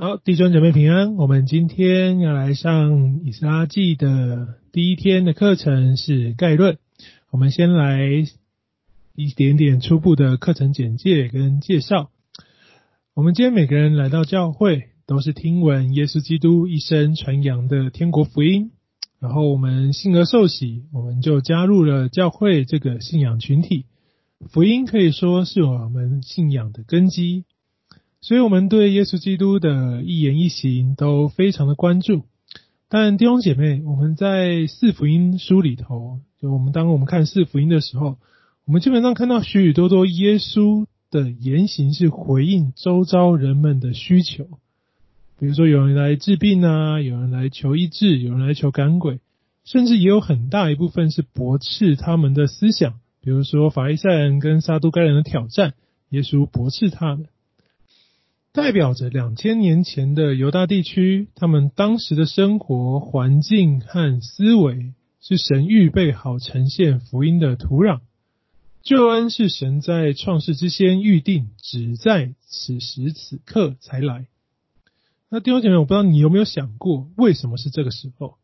好，弟兄姐妹平安。我们今天要来上以撒记的第一天的课程是概论。我们先来一点点初步的课程简介跟介绍。我们今天每个人来到教会，都是听闻耶稣基督一生传扬的天国福音，然后我们信而受洗，我们就加入了教会这个信仰群体。福音可以说是我们信仰的根基。所以，我们对耶稣基督的一言一行都非常的关注。但弟兄姐妹，我们在四福音书里头，就我们当我们看四福音的时候，我们基本上看到许许多多耶稣的言行是回应周遭人们的需求。比如说，有人来治病啊，有人来求医治，有人来求赶鬼，甚至也有很大一部分是驳斥他们的思想。比如说，法利赛人跟撒都该人的挑战，耶稣驳斥他们。代表着两千年前的犹大地区，他们当时的生活环境和思维是神预备好呈现福音的土壤。救恩是神在创世之先预定，只在此时此刻才来。那弟兄姐妹，我不知道你有没有想过，为什么是这个时候？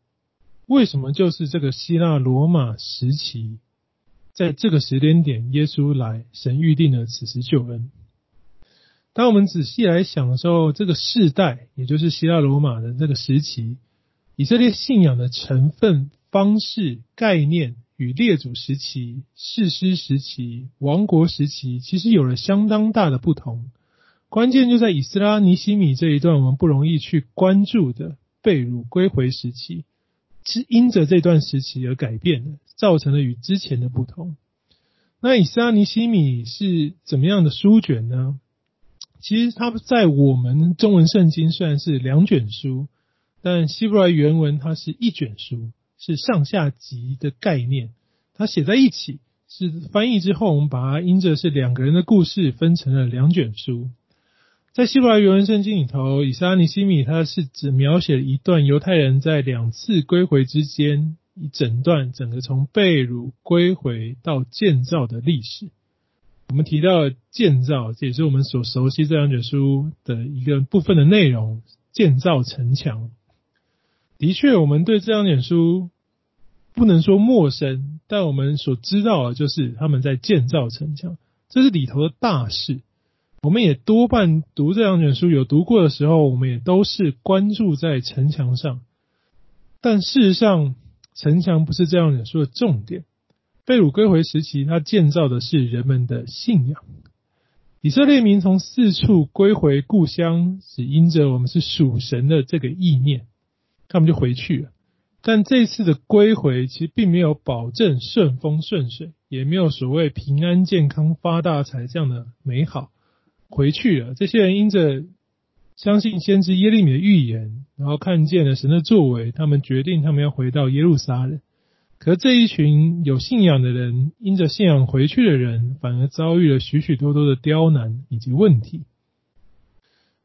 为什么就是这个希腊罗马时期，在这个时间点，耶稣来，神预定了此时救恩？当我们仔细来想的时候，这个世代，也就是希腊罗马的这个时期，以色列信仰的成分、方式、概念与列祖时期、士师时期、王国时期，其实有了相当大的不同。关键就在以斯拉、尼西米这一段我们不容易去关注的被掳归回时期，是因着这段时期而改变的，造成了与之前的不同。那以斯拉、尼西米是怎么样的书卷呢？其实它在我们中文圣经虽然是两卷书，但希伯来原文它是一卷书，是上下集的概念。它写在一起，是翻译之后，我们把它因着是两个人的故事分成了两卷书。在希伯来原文圣经里头，以撒尼西米它是只描写了一段犹太人在两次归回之间一整段整个从被掳归回到建造的历史。我们提到建造，这也是我们所熟悉这两卷书的一个部分的内容。建造城墙，的确，我们对这两卷书不能说陌生，但我们所知道的就是他们在建造城墙，这是里头的大事。我们也多半读这两卷书，有读过的时候，我们也都是关注在城墙上。但事实上，城墙不是这两卷书的重点。被掳归回时期，他建造的是人们的信仰。以色列民从四处归回故乡，只因着我们是属神的这个意念，他们就回去了。但这次的归回，其实并没有保证顺风顺水，也没有所谓平安健康发大财这样的美好。回去了，这些人因着相信先知耶利米的预言，然后看见了神的作为，他们决定他们要回到耶路撒冷。可这一群有信仰的人，因着信仰回去的人，反而遭遇了许许多多的刁难以及问题。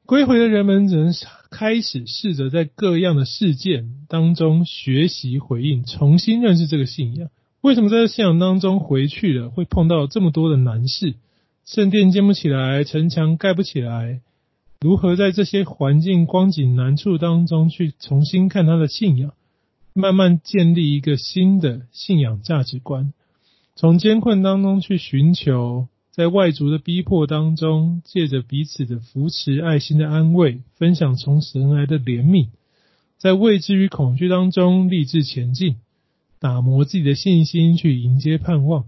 归回的人们只能开始试着在各样的事件当中学习回应，重新认识这个信仰。为什么在这信仰当中回去了，会碰到这么多的难事？圣殿建不起来，城墙盖不起来，如何在这些环境光景难处当中去重新看他的信仰？慢慢建立一个新的信仰价值观，从艰困当中去寻求，在外族的逼迫当中，借着彼此的扶持、爱心的安慰，分享从神来的怜悯，在未知与恐惧当中立志前进，打磨自己的信心，去迎接盼望。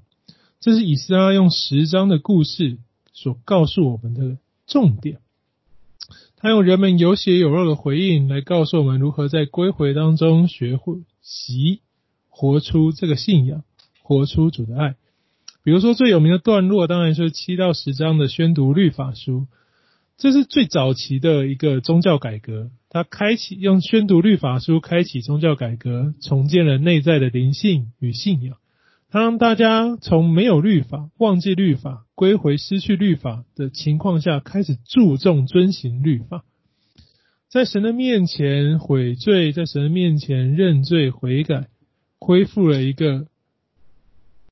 这是以斯拉用十章的故事所告诉我们的重点。他用人们有血有肉的回应来告诉我们如何在归回当中学会习活出这个信仰，活出主的爱。比如说最有名的段落，当然是七到十章的宣读律法书，这是最早期的一个宗教改革。他开启用宣读律法书开启宗教改革，重建了内在的灵性与信仰。他让大家从没有律法、忘记律法、归回失去律法的情况下，开始注重遵行律法，在神的面前悔罪，在神的面前认罪悔改，恢复了一个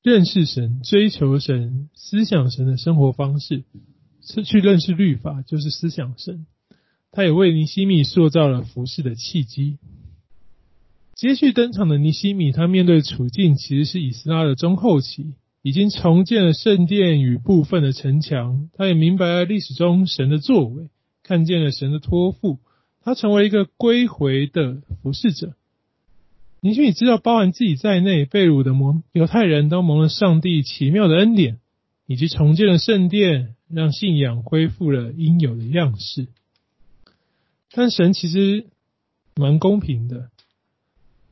认识神、追求神、思想神的生活方式。是去认识律法，就是思想神。他也为尼西米塑造了服事的契机。接续登场的尼西米，他面对处境其实是以斯拉的中后期，已经重建了圣殿与部分的城墙。他也明白了历史中神的作为，看见了神的托付，他成为一个归回的服侍者。尼希米知道，包含自己在内，被掳的蒙犹太人都蒙了上帝奇妙的恩典，以及重建了圣殿，让信仰恢复了应有的样式。但神其实蛮公平的。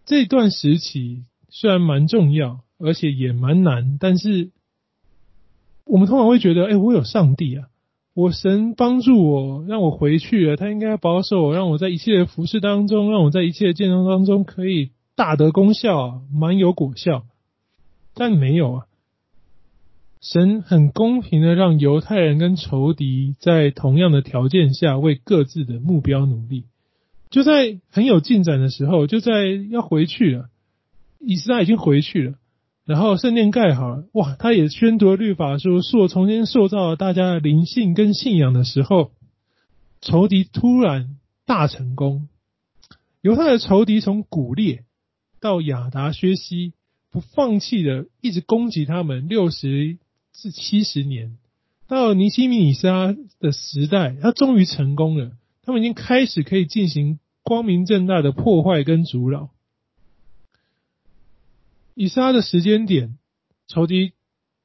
这段时期虽然蛮重要，而且也蛮难，但是我们通常会觉得，哎，我有上帝啊，我神帮助我，让我回去了，他应该保守我，让我在一切的服事当中，让我在一切的见证当中可以大得功效啊，蛮有果效。但没有啊，神很公平的让犹太人跟仇敌在同样的条件下为各自的目标努力。就在很有进展的时候，就在要回去了，以斯拉已经回去了，然后圣殿盖好了，哇，他也宣读了律法书，塑重新塑造了大家的灵性跟信仰的时候，仇敌突然大成功，犹太的仇敌从古列到亚达薛西，不放弃的一直攻击他们六十至七十年，到尼希米以斯拉的时代，他终于成功了。他们已经开始可以进行光明正大的破坏跟阻扰。以斯拉的时间点，仇敌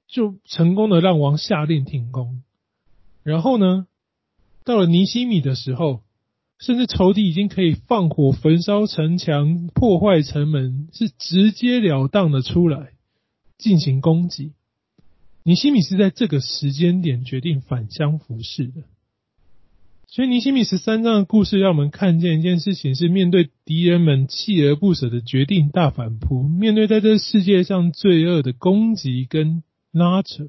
就成功的让王下令停工。然后呢，到了尼西米的时候，甚至仇敌已经可以放火焚烧城墙、破坏城门，是直截了当的出来进行攻击。尼西米是在这个时间点决定返乡服侍的。所以尼西米十三章的故事让我们看见一件事情：是面对敌人们锲而不舍的决定大反扑，面对在这世界上罪恶的攻击跟拉扯，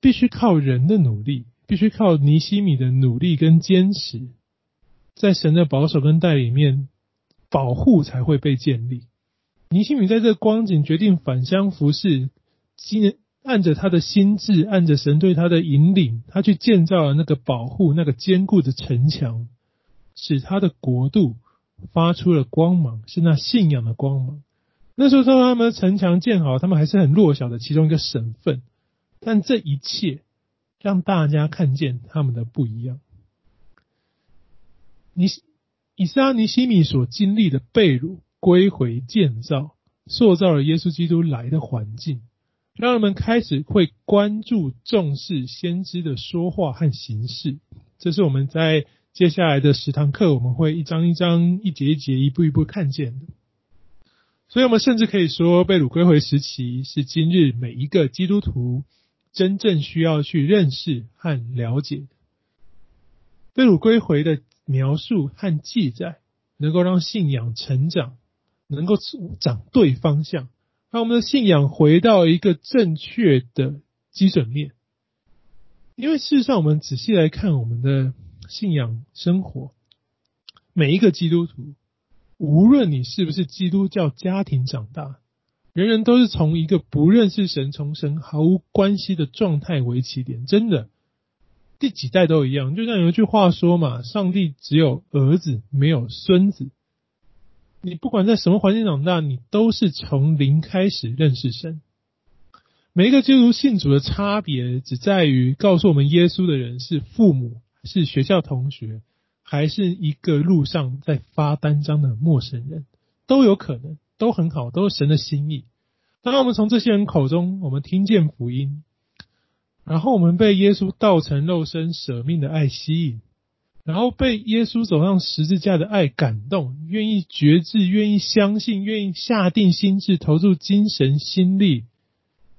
必须靠人的努力，必须靠尼西米的努力跟坚持，在神的保守跟带领里面，保护才会被建立。尼西米在这光景决定返乡服侍，今按着他的心智，按着神对他的引领，他去建造了那个保护、那个坚固的城墙，使他的国度发出了光芒，是那信仰的光芒。那时候，他们城墙建好，他们还是很弱小的其中一个省份，但这一切让大家看见他们的不一样。尼以撒尼希米所经历的被掳、归回、建造，塑造了耶稣基督来的环境。让人们开始会关注、重视先知的说话和行事，这是我们在接下来的十堂课，我们会一章一章、一节一节、一步一步看见的。所以，我们甚至可以说，被掳归回时期是今日每一个基督徒真正需要去认识和了解的。被掳归回的描述和记载，能够让信仰成长，能够长对方向。让我们的信仰回到一个正确的基准面，因为事实上，我们仔细来看我们的信仰生活，每一个基督徒，无论你是不是基督教家庭长大，人人都是从一个不认识神、从神毫无关系的状态为起点。真的，第几代都一样。就像有一句话说嘛：“上帝只有儿子，没有孙子。”你不管在什么环境长大，你都是从零开始认识神。每一个基督徒信主的差别，只在于告诉我们耶稣的人是父母、是学校同学，还是一个路上在发单张的陌生人，都有可能，都很好，都是神的心意。当我们从这些人口中，我们听见福音，然后我们被耶稣道成肉身、舍命的爱吸引。然后被耶稣走上十字架的爱感动，愿意决志，愿意相信，愿意下定心志，投入精神心力，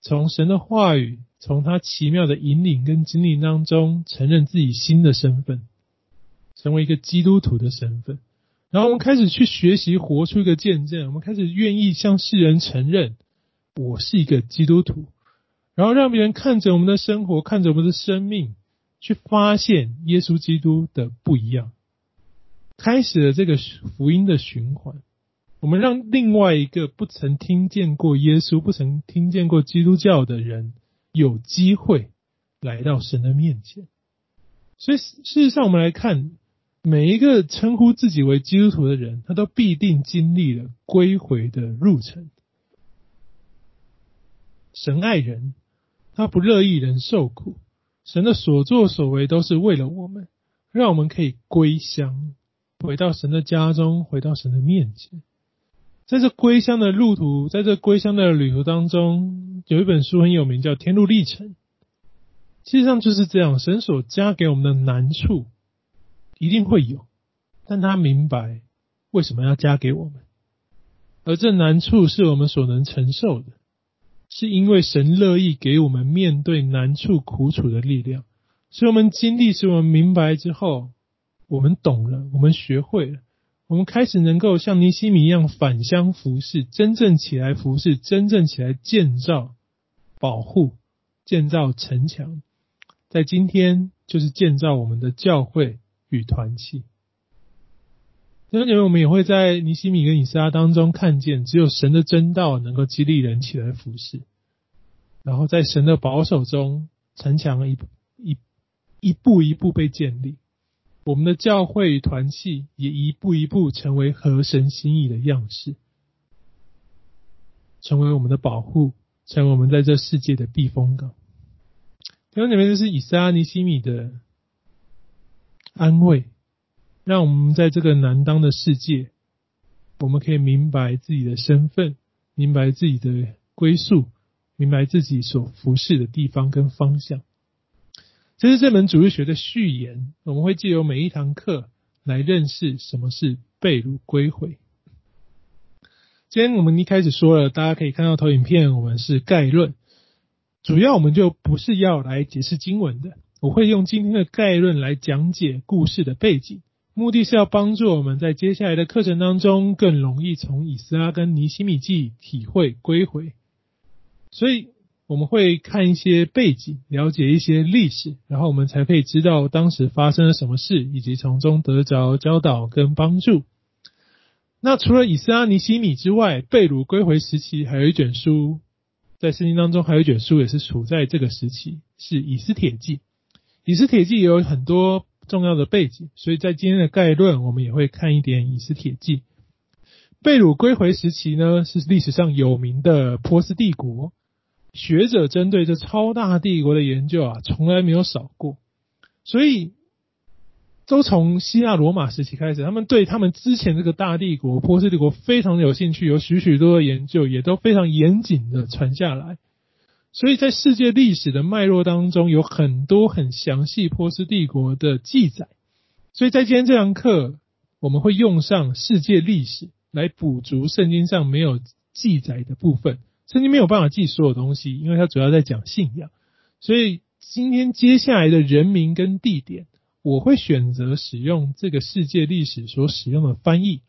从神的话语，从他奇妙的引领跟经历当中，承认自己新的身份，成为一个基督徒的身份。然后我们开始去学习，活出一个见证。我们开始愿意向世人承认，我是一个基督徒，然后让别人看着我们的生活，看着我们的生命。去发现耶稣基督的不一样，开始了这个福音的循环。我们让另外一个不曾听见过耶稣、不曾听见过基督教的人，有机会来到神的面前。所以事实上，我们来看每一个称呼自己为基督徒的人，他都必定经历了归回的路程。神爱人，他不乐意人受苦。神的所作所为都是为了我们，让我们可以归乡，回到神的家中，回到神的面前。在这归乡的路途，在这归乡的旅途当中，有一本书很有名，叫《天路历程》。其实上就是这样，神所加给我们的难处一定会有，但他明白为什么要加给我们，而这难处是我们所能承受的，是因为神乐意给我们面对难处苦楚的力量。所以我们经历，使我们明白之后，我们懂了，我们学会了。我们开始能够像尼西米一样返乡服侍，真正起来服侍，真正起来建造、保护、建造城墙，在今天就是建造我们的教会与团契。弟兄姐妹，我们也会在尼西米跟以撒当中看见，只有神的真道能够激励人起来服侍，然后在神的保守中，城墙一一一步一步被建立。我们的教会与团契也一步一步成为合神心意的样式，成为我们的保护，成为我们在这世界的避风港。弟兄姐妹，这是以撒尼西米的安慰，让我们在这个难当的世界，我们可以明白自己的身份，明白自己的归宿，明白自己所服侍的地方跟方向。这是这门主日学的序言，我们会借由每一堂课来认识什么是被掳归回。今天我们一开始说了，大家可以看到投影片，我们是概论，主要我们就不是要来解释经文的，我会用今天的概论来讲解故事的背景，目的是要帮助我们在接下来的课程当中更容易从以斯拉跟尼希米记体会归回，所以。我们会看一些背景，了解一些历史，然后我们才可以知道当时发生了什么事，以及从中得着教导跟帮助。那除了以斯拉尼西米之外，贝鲁归回时期还有一卷书，在圣经当中还有一卷书也是处在这个时期，是以斯帖记。以斯帖记有很多重要的背景，所以在今天的概论，我们也会看一点以斯帖记。被鲁归回时期呢，是历史上有名的波斯帝国。学者针对这超大帝国的研究啊，从来没有少过，所以都从希腊罗马时期开始，他们对他们之前这个大帝国波斯帝国非常有兴趣，有许许多多的研究，也都非常严谨的传下来。所以在世界历史的脉络当中，有很多很详细波斯帝国的记载。所以在今天这堂课，我们会用上世界历史来补足圣经上没有记载的部分。圣经没有办法记所有东西，因为它主要在讲信仰，所以今天接下来的人名跟地点，我会选择使用这个世界历史所使用的翻译，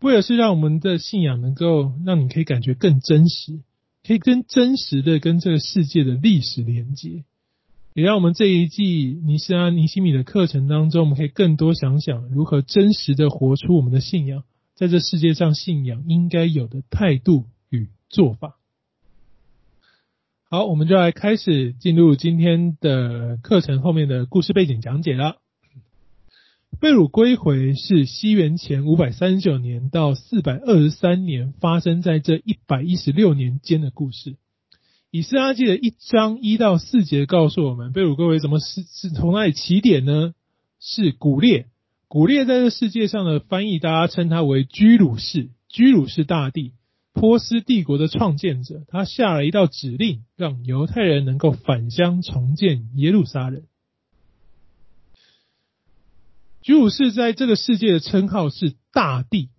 为的是让我们的信仰能够让你可以感觉更真实，可以跟真实的跟这个世界的历史连接，也让我们这一季尼斯安尼西米的课程当中，我们可以更多想想如何真实的活出我们的信仰，在这世界上信仰应该有的态度与。做法。好，我们就来开始进入今天的课程后面的故事背景讲解了。被掳归回是西元前五百三十九年到四百二十三年发生在这一百一十六年间的故事。以斯拉记的一章一到四节告诉我们，被掳归回怎么是是从哪里起点呢？是古列，古列在这世界上的翻译，大家称他为居鲁士，居鲁士大帝。波斯帝国的创建者，他下了一道指令，让犹太人能够返乡重建耶路撒冷。居鲁士在这个世界的称号是大帝，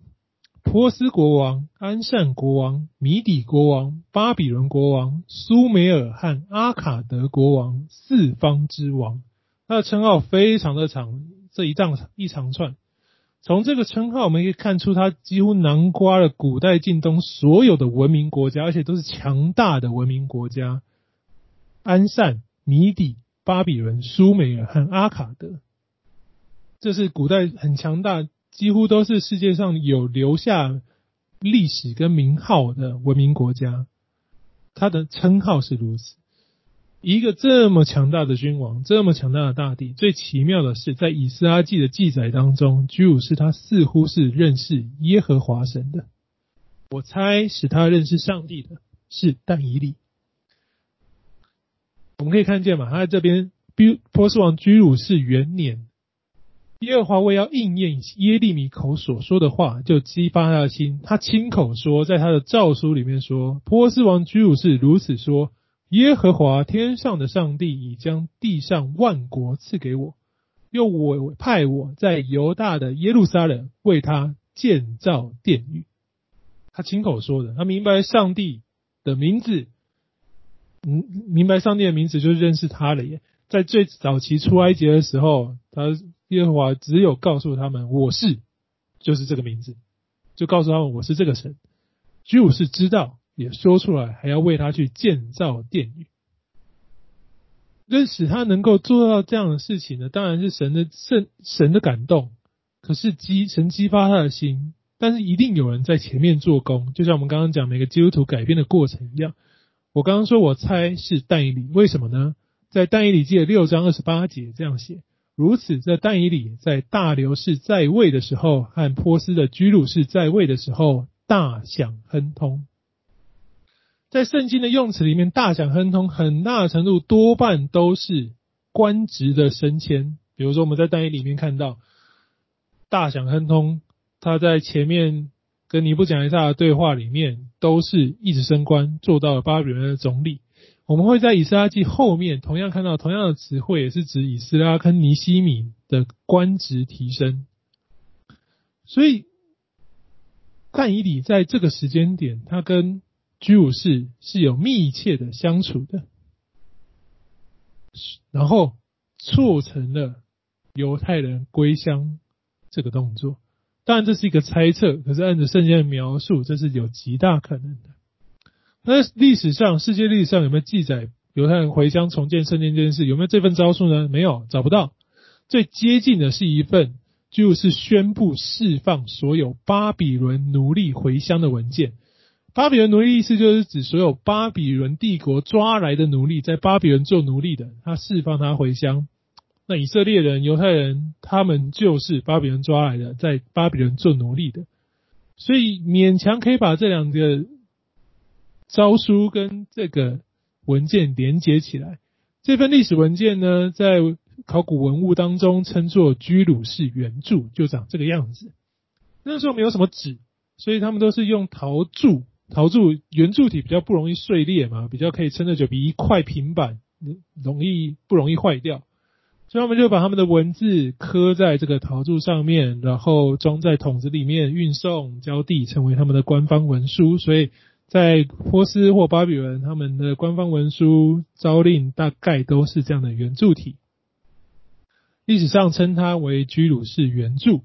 波斯国王、安善国王、米底国王、巴比伦国王、苏美尔和阿卡德国王四方之王。他的称号非常的长，这一长一长串。从这个称号，我们可以看出，他几乎囊括了古代近东所有的文明国家，而且都是强大的文明国家：安善、米底、巴比伦、苏美尔和阿卡德。这是古代很强大，几乎都是世界上有留下历史跟名号的文明国家。他的称号是如此。一个这么强大的君王，这么强大的大地，最奇妙的是，在以斯拉记的记载当中，居鲁士他似乎是认识耶和华神的。我猜使他认识上帝的是但以理。我们可以看见嘛，他在这边，波斯王居鲁士元年，耶和华为要应验耶利米口所说的话，就激发他的心。他亲口说，在他的诏书里面说，波斯王居鲁士如此说：耶和华天上的上帝已将地上万国赐给我，又委派我在犹大的耶路撒冷为他建造殿宇。他亲口说的，他明白上帝的名字，嗯，明白上帝的名字就是认识他了耶。在最早期出埃及的时候，他耶和华只有告诉他们我是，就是这个名字，就告诉他们我是这个神。居鲁士知道，也说出来，还要为他去建造殿宇。认识他能够做到这样的事情呢，当然是神的圣神的感动，可是激神激发他的心。但是一定有人在前面做工，就像我们刚刚讲每个基督徒改变的过程一样。我刚刚说，我猜是但以理，为什么呢？在但以理记的六章二十八节这样写：如此，在但以理在大流士在位的时候，和波斯的居鲁士在位的时候，大享亨通。在圣经的用词里面，大享亨通很大程度多半都是官职的升迁。比如说，我们在但以里面看到大享亨通。他在前面跟尼布甲尼撒的对话里面，都是一直升官，做到了巴比伦的总理。我们会在以斯拉记后面同样看到同样的词汇，也是指以斯拉跟尼西米的官职提升。所以，但以理在这个时间点，他跟居鲁士是有密切的相处的，然后促成了犹太人归乡这个动作。当然这是一个猜测，可是按照圣经的描述，这是有极大可能的。那历史上，世界历史上有没有记载犹太人回乡重建圣殿这件事？有没有这份诏书呢？没有，找不到。最接近的是一份，就是宣布释放所有巴比伦奴隶回乡的文件。巴比伦奴隶意思就是指所有巴比伦帝国抓来的奴隶，在巴比伦做奴隶的，他释放他回乡。那以色列人、犹太人，他们就是巴比伦抓来的，在巴比伦做奴隶的，所以勉强可以把这两个诏书跟这个文件连接起来。这份历史文件呢，在考古文物当中称作居鲁士原著，就长这个样子。那时候没有什么纸，所以他们都是用陶铸，陶铸圆柱体比较不容易碎裂嘛，比较可以撑得久，比一块平板容易不容易坏掉。所以他们就把他们的文字刻在这个陶铸上面，然后装在桶子里面运送交递，成为他们的官方文书。所以在波斯或巴比伦，他们的官方文书诏令大概都是这样的圆柱体。历史上称它为居鲁士原著。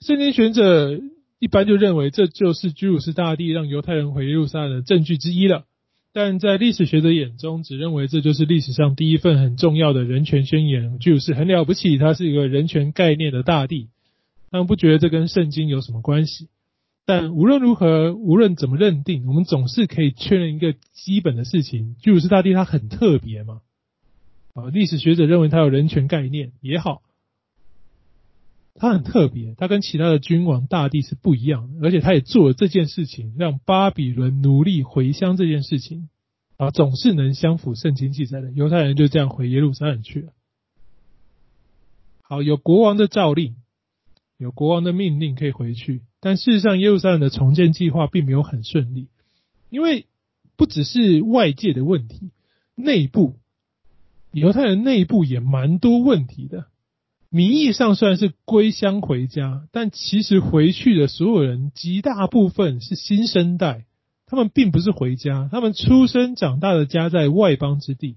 圣经学者一般就认为这就是居鲁士大帝让犹太人回耶路撒冷的证据之一了。但在历史学者眼中，只认为这就是历史上第一份很重要的人权宣言，就是很了不起，他是一个人权概念的大帝。他们不觉得这跟圣经有什么关系。但无论如何，无论怎么认定，我们总是可以确认一个基本的事情：居鲁士大帝他很特别嘛。啊，历史学者认为他有人权概念也好。他很特别，他跟其他的君王大帝是不一样的，而且他也做了这件事情，让巴比伦奴隶回乡这件事情啊，总是能相符圣经记载的。犹太人就这样回耶路撒冷去了。好，有国王的诏令，有国王的命令可以回去，但事实上耶路撒冷的重建计划并没有很顺利，因为不只是外界的问题，内部犹太人内部也蛮多问题的。名义上虽然是归乡回家，但其实回去的所有人极大部分是新生代，他们并不是回家，他们出生长大的家在外邦之地，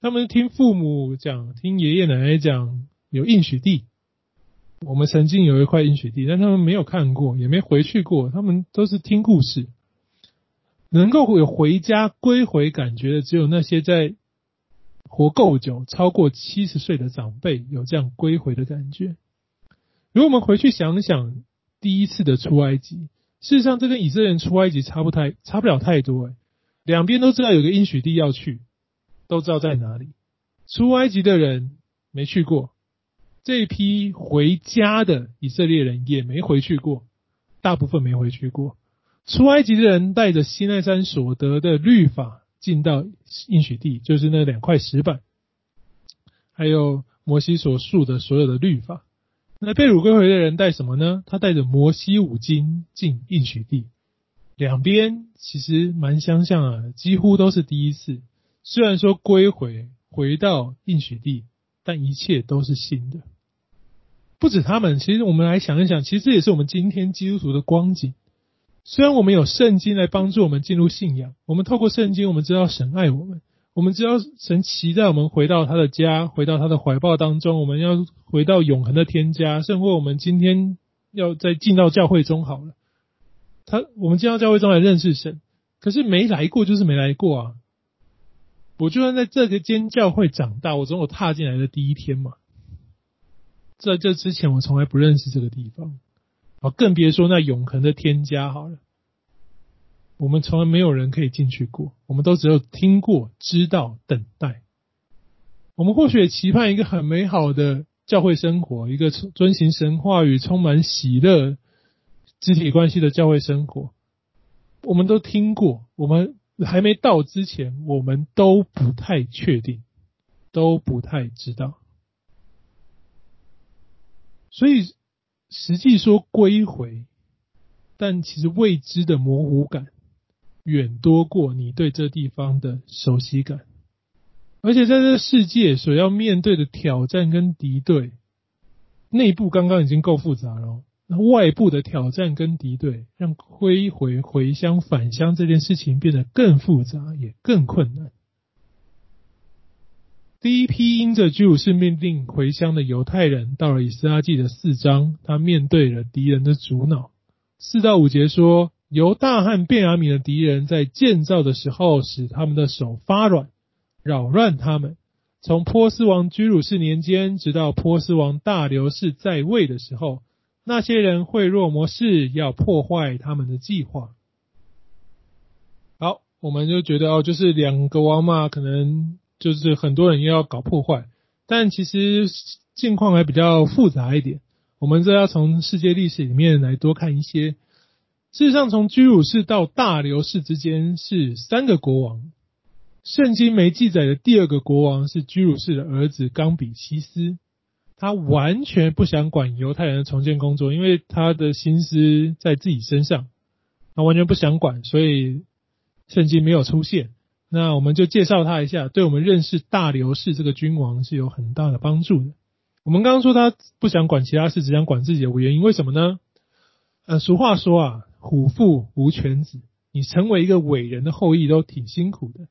他们听父母讲，听爷爷奶奶讲有应许地，我们曾经有一块应许地，但他们没有看过，也没回去过，他们都是听故事，能够有回家归回感觉的，只有那些在。活够久，超过七十岁的长辈有这样归回的感觉。如果我们回去想想第一次的出埃及，事实上这跟以色列人出埃及差不太差不了太多。两边都知道有个应许地要去，都知道在哪里。出埃及的人没去过，这批回家的以色列人也没回去过，大部分没回去过。出埃及的人带着西奈山所得的律法进到应许地，就是那两块石板，还有摩西所述的所有的律法。那被掳归回的人带什么呢？他带着摩西五经进应许地，两边其实蛮相像啊，几乎都是第一次。虽然说归回。回到应许地，但一切都是新的。不止他们，其实我们来想一想，其实这也是我们今天基督徒的光景。虽然我们有圣经来帮助我们进入信仰，我们透过圣经，我们知道神爱我们，我们知道神期待我们回到他的家，回到他的怀抱当中，我们要回到永恒的天家。甚或我们今天要再进到教会中好了，他我们进到教会中来认识神，可是没来过就是没来过啊。我就算在这个间教会长大，我总有踏进来的第一天嘛。在这之前，我从来不认识这个地方，啊，更别说那永恒的天家好了。我们从来没有人可以进去过，我们都只有听过、知道、等待。我们或许也期盼一个很美好的教会生活，一个遵行神话与、充满喜乐、肢体关系的教会生活。我们都听过，我们。还没到之前，我们都不太确定，都不太知道。所以实际说归回，但其实未知的模糊感远多过你对这地方的熟悉感。而且在这世界所要面对的挑战跟敌对，内部刚刚已经够复杂了。那外部的挑战跟敌对，让归回回乡返乡这件事情变得更复杂，也更困难。第一批因着居鲁士命令回乡的犹太人，到了以斯拉记的四章，他面对了敌人的阻挠。四到五节说，犹大和便雅悯的敌人在建造的时候，使他们的手发软，扰乱他们。从波斯王居鲁士年间，直到波斯王大流士在位的时候。那些人贿赂摩示，要破坏他们的计划。好，我们就觉得哦，就是两个王嘛，可能就是很多人又要搞破坏。但其实境况还比较复杂一点。我们这要从世界历史里面来多看一些。事实上，从居鲁士到大流士之间是三个国王。圣经没记载的第二个国王是居鲁士的儿子冈比西斯。他完全不想管犹太人的重建工作，因为他的心思在自己身上，他完全不想管，所以圣经没有出现。那我们就介绍他一下，对我们认识大流士这个君王是有很大的帮助的。我们刚刚说他不想管其他事，只想管自己的原因，为什么呢？呃，俗话说啊，虎父无犬子，你成为一个伟人的后裔都挺辛苦的。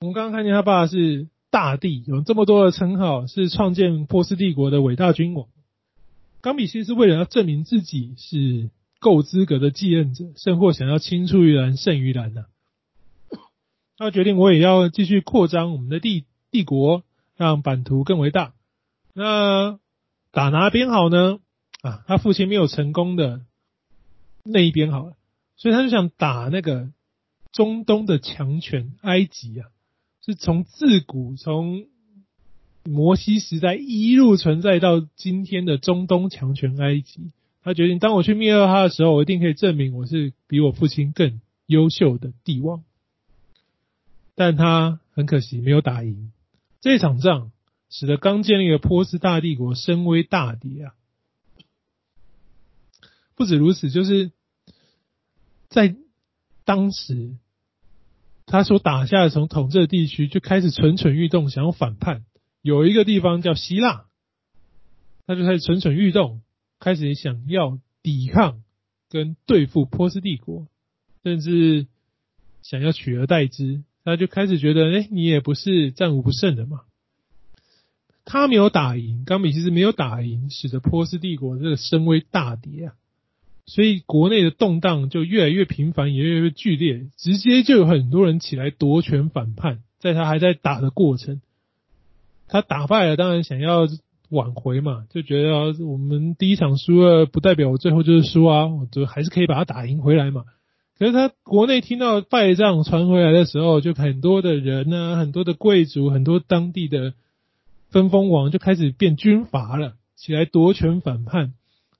我们刚刚看见他爸是。大帝有这么多的称号，是创建波斯帝国的伟大君王。冈比西斯为了要证明自己是够资格的继任者，甚或想要青出于蓝胜于蓝呢、他决定我也要继续扩张我们的帝帝国，让版图更为大。那打哪边好呢？啊，他父亲没有成功的那一边好了，所以他就想打那个中东的强权埃及啊。是从自古从摩西时代一路存在到今天的中东强权埃及，他决定当我去灭了他的时候，我一定可以证明我是比我父亲更优秀的帝王。但他很可惜没有打赢这场仗，使得刚建立的波斯大帝国声威大跌啊！不止如此，就是在当时。他所打下的从统治的地区就开始蠢蠢欲动，想要反叛。有一个地方叫希腊，他就开始蠢蠢欲动，开始想要抵抗跟对付波斯帝国，甚至想要取而代之。他就开始觉得，哎，你也不是战无不胜的嘛。他没有打赢，冈比其实没有打赢，使得波斯帝国这个声威大跌啊。所以国内的动荡就越来越频繁，也越来越剧烈，直接就有很多人起来夺权反叛。在他还在打的过程，他打败了，当然想要挽回嘛，就觉得我们第一场输了，不代表我最后就是输啊，我就还是可以把他打赢回来嘛。可是他国内听到败仗传回来的时候，就很多的人呢、很多的贵族，很多当地的分封王就开始变军阀了，起来夺权反叛，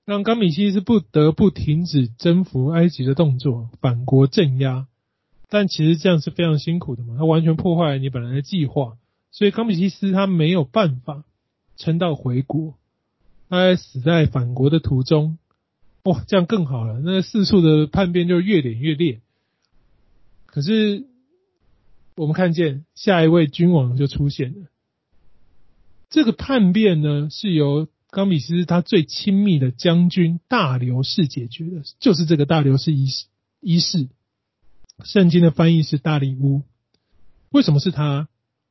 让冈比西斯不得不停止征服埃及的动作，反国镇压。但其实这样是非常辛苦的嘛，他完全破坏了你本来的计划，所以冈比西斯他没有办法撑到回国，他还死在反国的途中。哇，这样更好了，那四处的叛变就越演越烈。可是我们看见下一位君王就出现了，这个叛变呢是由冈比斯他最亲密的将军大流士解决的，就是这个大流士一世一世。圣经的翻译是大力乌，为什么是他？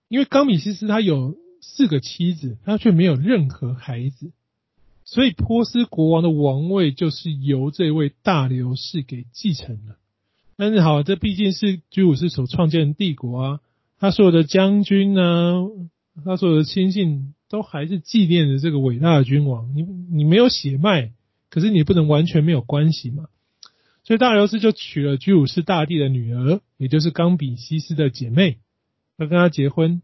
因为冈比西斯他有四个妻子，他却没有任何孩子，所以波斯国王的王位就是由这位大流士给继承了。但是好，这毕竟是居鲁士所创建的帝国啊，他所有的将军呢，他所有的亲信都还是纪念着这个伟大的君王。你你没有血脉，可是你不能完全没有关系嘛。所以大流士就娶了居鲁士大帝的女儿，也就是冈比西斯的姐妹，要跟他结婚。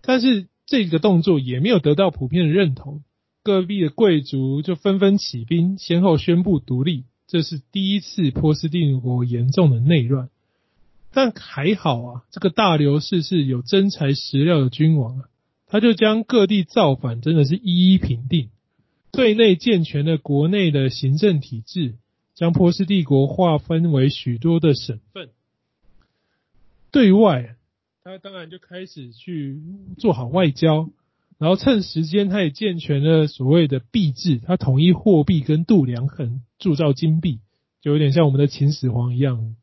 但是这个动作也没有得到普遍的认同，各地的贵族就纷纷起兵，先后宣布独立。这是第一次波斯帝国严重的内乱。但还好啊，这个大流士是有真材实料的君王啊，他就将各地造反真的是一一平定，对内健全了国内的行政体制。将波斯帝国划分为许多的省份，对外，他当然就开始去做好外交，然后趁时间，他也健全了所谓的币制，他统一货币跟度量衡，铸造金币，就有点像我们的秦始皇一样，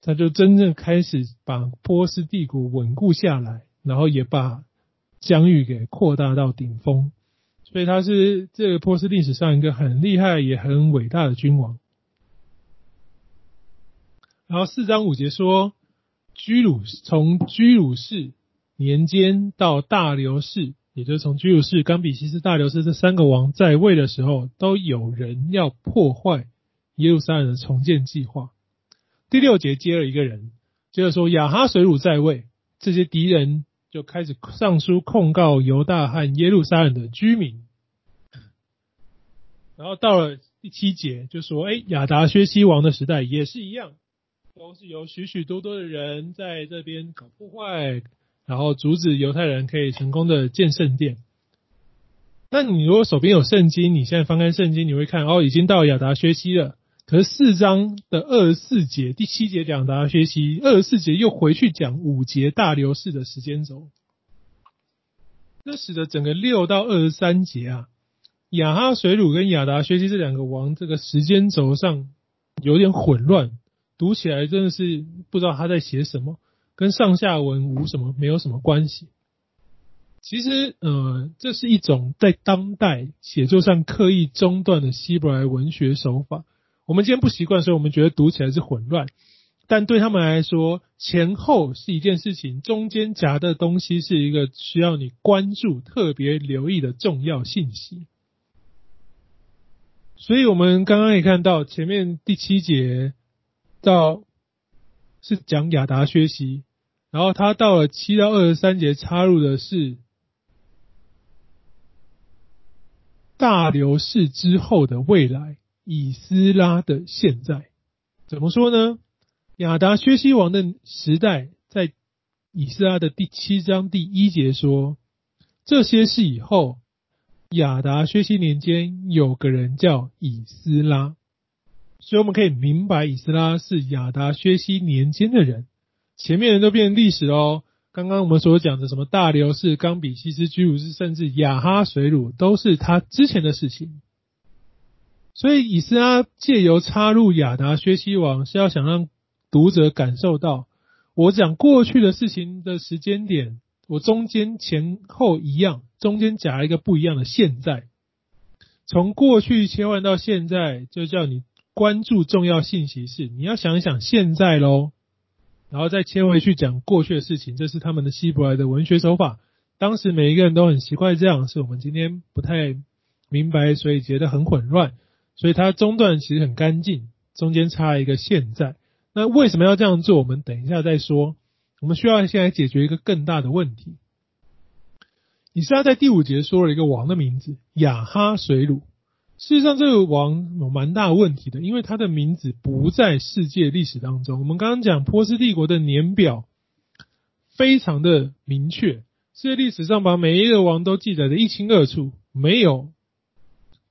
他就真正开始把波斯帝国稳固下来，然后也把疆域给扩大到顶峰。所以他是这个波斯历史上一个很厉害也很伟大的君王。然后四章五节说，居鲁从居鲁士年间到大流士，也就是从居鲁士、冈比西斯、大流士这三个王在位的时候，都有人要破坏耶路撒冷的重建计划。第六节接了一个人，接着说亚哈水鲁在位，这些敌人就开始上书控告犹大和耶路撒冷的居民。然后到了第七节，就说：“哎，亚达薛西王的时代也是一样，都是有许许多多的人在这边搞破坏，然后阻止犹太人可以成功的建圣殿。那你如果手边有圣经，你现在翻开圣经，你会看哦，已经到亚达薛西了。可是四章的二十四节，第七节讲亚达薛西，二十四节又回去讲五节大流士的时间轴，这使得整个六到二十三节啊。”亚哈水鲁跟亚达薛西这两个王，这个时间轴上有点混乱，读起来真的是不知道他在写什么，跟上下文无什么，没有什么关系。其实，呃，这是一种在当代写作上刻意中断的希伯来文学手法。我们今天不习惯，所以我们觉得读起来是混乱，但对他们来说，前后是一件事情，中间夹的东西是一个需要你关注、特别留意的重要信息。所以我们刚刚也看到，前面第七节到是讲亚达薛西，然后他到了七到二十三节插入的是大流士之后的未来，以斯拉的现在。怎么说呢？亚达薛西王的时代，在以斯拉的第七章第一节说，这些是以后。亚达薛西年间有个人叫以斯拉，所以我们可以明白以斯拉是亚达薛西年间的人。前面人都变成历史哦。刚刚我们所讲的什么大流士、冈比西斯、居鲁士，甚至亚哈水鲁，都是他之前的事情。所以以斯拉借由插入亚达薛西王，是要想让读者感受到，我讲过去的事情的时间点，我中间前后一样。中间夹一个不一样的现在，从过去切换到现在，就叫你关注重要信息是你要想一想现在喽，然后再切回去讲过去的事情，这是他们的希伯来的文学手法。当时每一个人都很奇怪，这样是我们今天不太明白，所以觉得很混乱。所以它中段其实很干净，中间插一个现在，那为什么要这样做？我们等一下再说。我们需要先来解决一个更大的问题。以斯拉在第五节说了一个王的名字亚哈水鲁。事实上，这个王有蛮大问题的，因为他的名字不在世界历史当中。我们刚刚讲波斯帝国的年表非常的明确，世界历史上把每一个王都记载的一清二楚，没有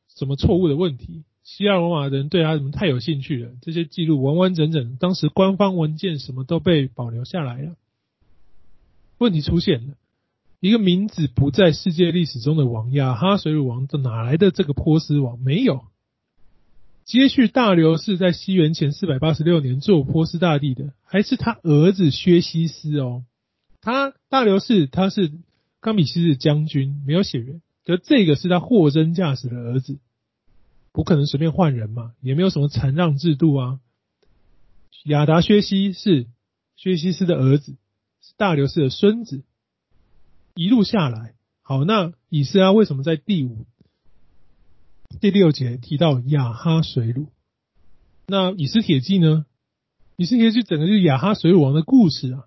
什么错误的问题。希腊罗马人对他什么太有兴趣了，这些记录完完整整，当时官方文件什么都被保留下来了。问题出现了，一个名字不在世界历史中的王亚哈水鲁王，这哪来的这个波斯王？没有。接续大流士在西元前四百八十六年做波斯大帝的，还是他儿子薛西斯哦。他大流士他是冈比西斯将军，没有血缘，可这个是他货真价实的儿子，不可能随便换人嘛，也没有什么禅让制度啊。亚达薛西是薛西斯的儿子。是大流士的孙子，一路下来，好，那以斯拉为什么在第五、第六节提到亚哈水鲁？那以斯帖记呢？以斯帖记整个就是亚哈水鲁王的故事啊。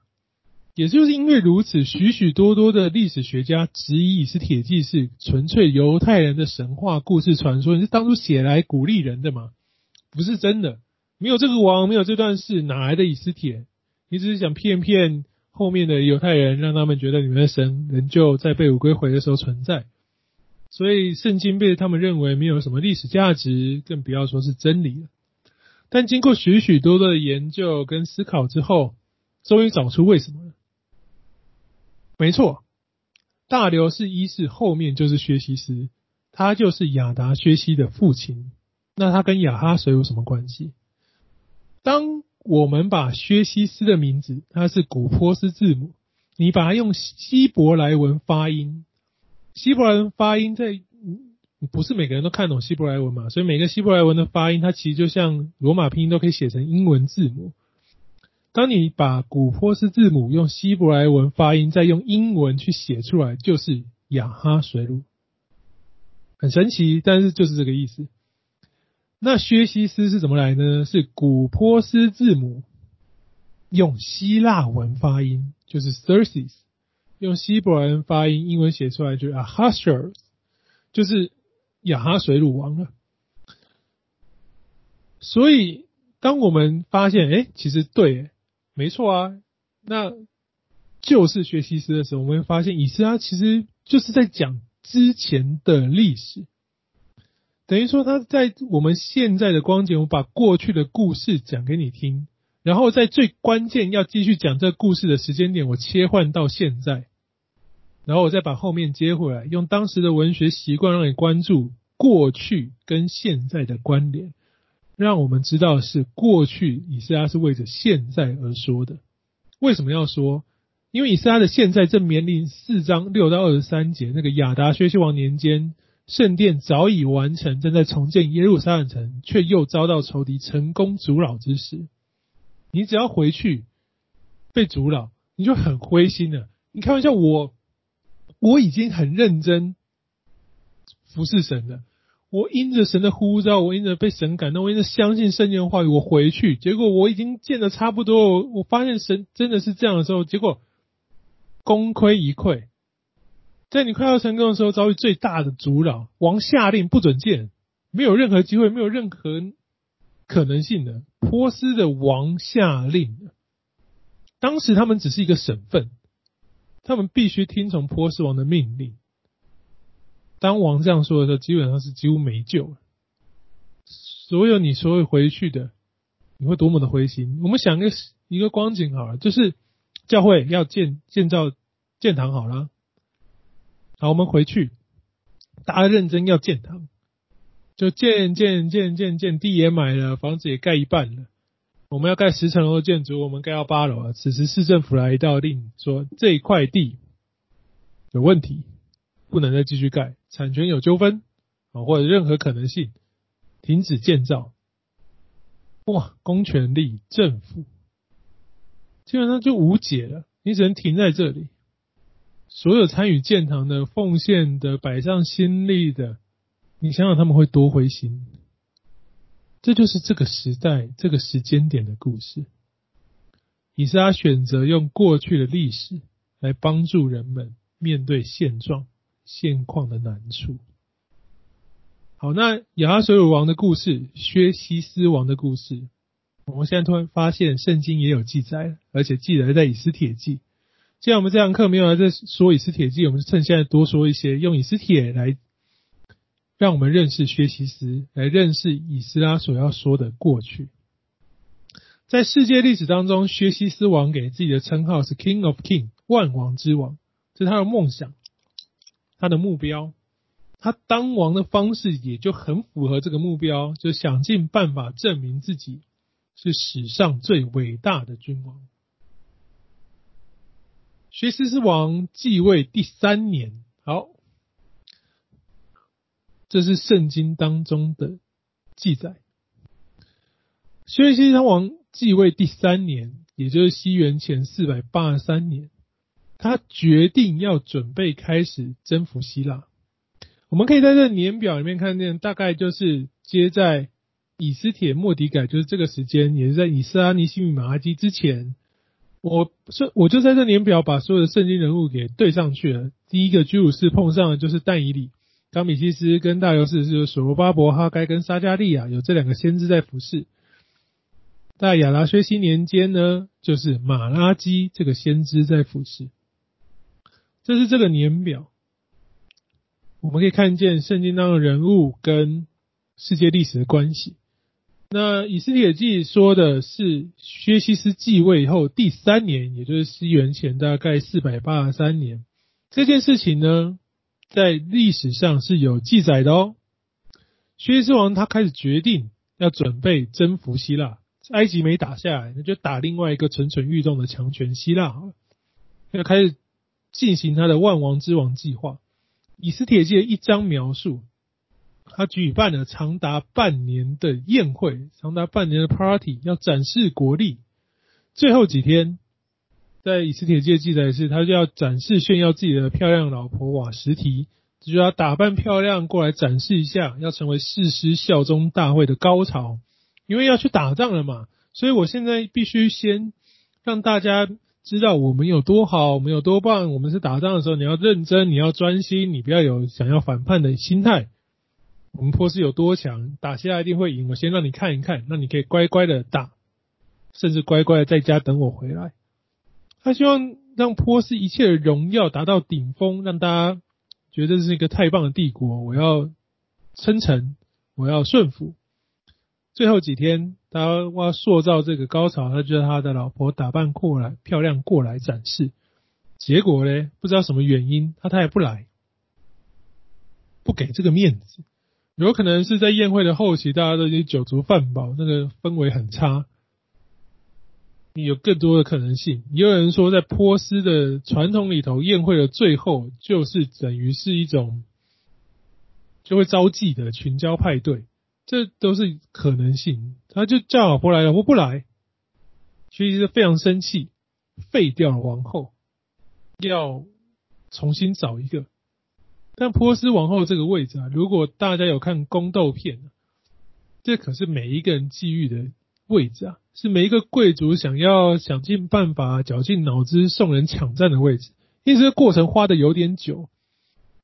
也就是因为如此，许许多多的历史学家质疑以斯帖记是纯粹犹太人的神话故事传说，你是当初写来鼓励人的吗？不是真的，没有这个王，没有这段事，哪来的以斯帖？你只是想骗骗。后面的犹太人让他们觉得你们的神仍旧在被掳归回的时候存在，所以圣经被他们认为没有什么历史价值，更不要说是真理了。但经过许许多多的研究跟思考之后，终于找出为什么了。没错，大流士一世后面就是薛西斯，他就是亚达薛西的父亲。那他跟亚哈谁有什么关系？当我们把薛西斯的名字，它是古波斯字母，你把它用希伯来文发音，希伯来文发音在不是每个人都看懂希伯来文嘛，所以每个希伯来文的发音，它其实就像罗马拼音都可以写成英文字母。当你把古波斯字母用希伯来文发音，再用英文去写出来，就是亚哈随鲁，很神奇，但是就是这个意思。那薛西斯是怎么来呢？是古波斯字母用希腊文发音，就是 Xerxes，用希伯来文发音，英文写出来就是 Ahasuerus，就是亚哈水鲁王了。所以，当我们发现，哎，其实对，没错啊，那就是薛西斯的时候，我们会发现，以斯拉其实就是在讲之前的历史。等于说他在我们现在的光景，我把过去的故事讲给你听，然后在最关键要继续讲这故事的时间点，我切换到现在，然后我再把后面接回来，用当时的文学习惯让你关注过去跟现在的关联，让我们知道是过去以斯拉是为着现在而说的。为什么要说？因为以斯拉的现在正面临四章六到二十三节那个亚达薛西王年间。圣殿早已完成，正在重建耶路撒冷城，却又遭到仇敌成功阻扰之时，你只要回去被阻扰，你就很灰心了。你开玩笑，我我已经很认真服侍神了，我因着神的呼召，我因着被神感动，我因着相信圣经的话语，我回去，结果我已经见的差不多，我发现神真的是这样的时候，结果功亏一篑。在你快要成功的时候，遭遇最大的阻挠，王下令不准见，没有任何机会，没有任何可能性的。波斯的王下令，当时他们只是一个省份，他们必须听从波斯王的命令。当王这样说的时候，基本上是几乎没救了。所有你所有回去的，你会多么的灰心？我们想一个一个光景好了，就是教会要建建造建堂好了。好，我们回去，大家认真要建堂，就建建建建建，地也买了，房子也盖一半了。我们要盖十层楼的建筑，我们盖到八楼了。此时市政府来一道令，说这一块地有问题，不能再继续盖，产权有纠纷啊，或者任何可能性，停止建造。哇，公权力政府基本上就无解了，你只能停在这里。所有参与建堂的、奉献的、摆上心力的，你想想他们会多灰心？这就是这个时代、这个时间点的故事。以撒选择用过去的历史来帮助人们面对现状、现况的难处。好，那亚哈随鲁王的故事，薛西斯王的故事，我们现在突然发现圣经也有记载，而且记载在以斯帖记。既然我们这堂课没有在说以斯帖记，我们就趁现在多说一些，用以斯帖来让我们认识薛西斯，来认识以斯拉所要说的过去。在世界历史当中，薛西斯王给自己的称号是 King of King，万王之王，这是他的梦想，他的目标。他当王的方式也就很符合这个目标，就想尽办法证明自己是史上最伟大的君王。薛西斯王继位第三年，好，这是圣经当中的记载。薛西斯王继位第三年，也就是西元前四百八十三年，他决定要准备开始征服希腊。我们可以在这年表里面看见，大概就是接在以斯帖末底改，就是这个时间，也是在以斯拉、尼西米、马拉基之前。我是我就在这年表把所有的圣经人物给对上去了。第一个居鲁士碰上的就是但以理，冈比西斯跟大流士就是所罗巴伯、哈该跟撒迦利亚，有这两个先知在服侍。在亚拉薛西年间呢，就是马拉基这个先知在服侍。这是这个年表，我们可以看见圣经当中人物跟世界历史的关系。那以斯帖记说的是薛西斯继位后第三年，也就是西元前大概四百八十三年。这件事情呢，在历史上是有记载的哦。薛西斯王他开始决定要准备征服希腊，埃及没打下来，那就打另外一个蠢蠢欲动的强权希腊好了。要开始进行他的万王之王计划。以斯帖记的一章描述。他举办了长达半年的宴会，长达半年的 party，要展示国力。最后几天，在以斯帖记记载是，他就要展示炫耀自己的漂亮老婆瓦实提，就要打扮漂亮过来展示一下，要成为誓师效忠大会的高潮。因为要去打仗了嘛，所以我现在必须先让大家知道我们有多好，我们有多棒。我们是打仗的时候，你要认真，你要专心，你不要有想要反叛的心态。我们波斯有多强，打下来一定会赢。我先让你看一看，那你可以乖乖的打，甚至乖乖的在家等我回来。他希望让波斯一切的荣耀达到顶峰，让大家觉得这是一个太棒的帝国。我要称臣，我要顺服。最后几天，他要塑造这个高潮，他就让他的老婆打扮过来，漂亮过来展示。结果呢，不知道什么原因，他他也不来，不给这个面子。有可能是在宴会的后期，大家都已经酒足饭饱，那个氛围很差。有更多的可能性，也有人说，在波斯的传统里头，宴会的最后就是等于是一种就会招妓的群交派对，这都是可能性。他就叫老婆来了，老婆不来，其实是非常生气，废掉了王后，要重新找一个。但波斯王后这个位置啊，如果大家有看宫斗片，这可是每一个人觊觎的位置啊，是每一个贵族想要想尽办法、绞尽脑汁送人抢占的位置。因此，这过程花的有点久。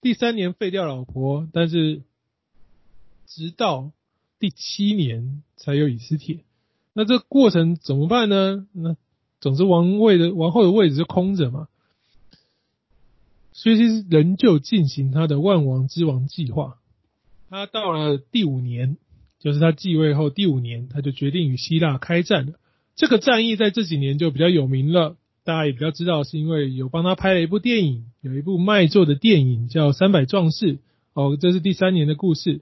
第三年废掉老婆，但是直到第七年才有以斯帖。那这过程怎么办呢？那总之王位的王后的位置是空着嘛。薛西斯仍旧进行他的万王之王计划。他到了第五年，就是他继位后第五年，他就决定与希腊开战了。这个战役在这几年就比较有名了，大家也比较知道，是因为有帮他拍了一部电影，有一部卖座的电影叫《三百壮士》。哦，这是第三年的故事。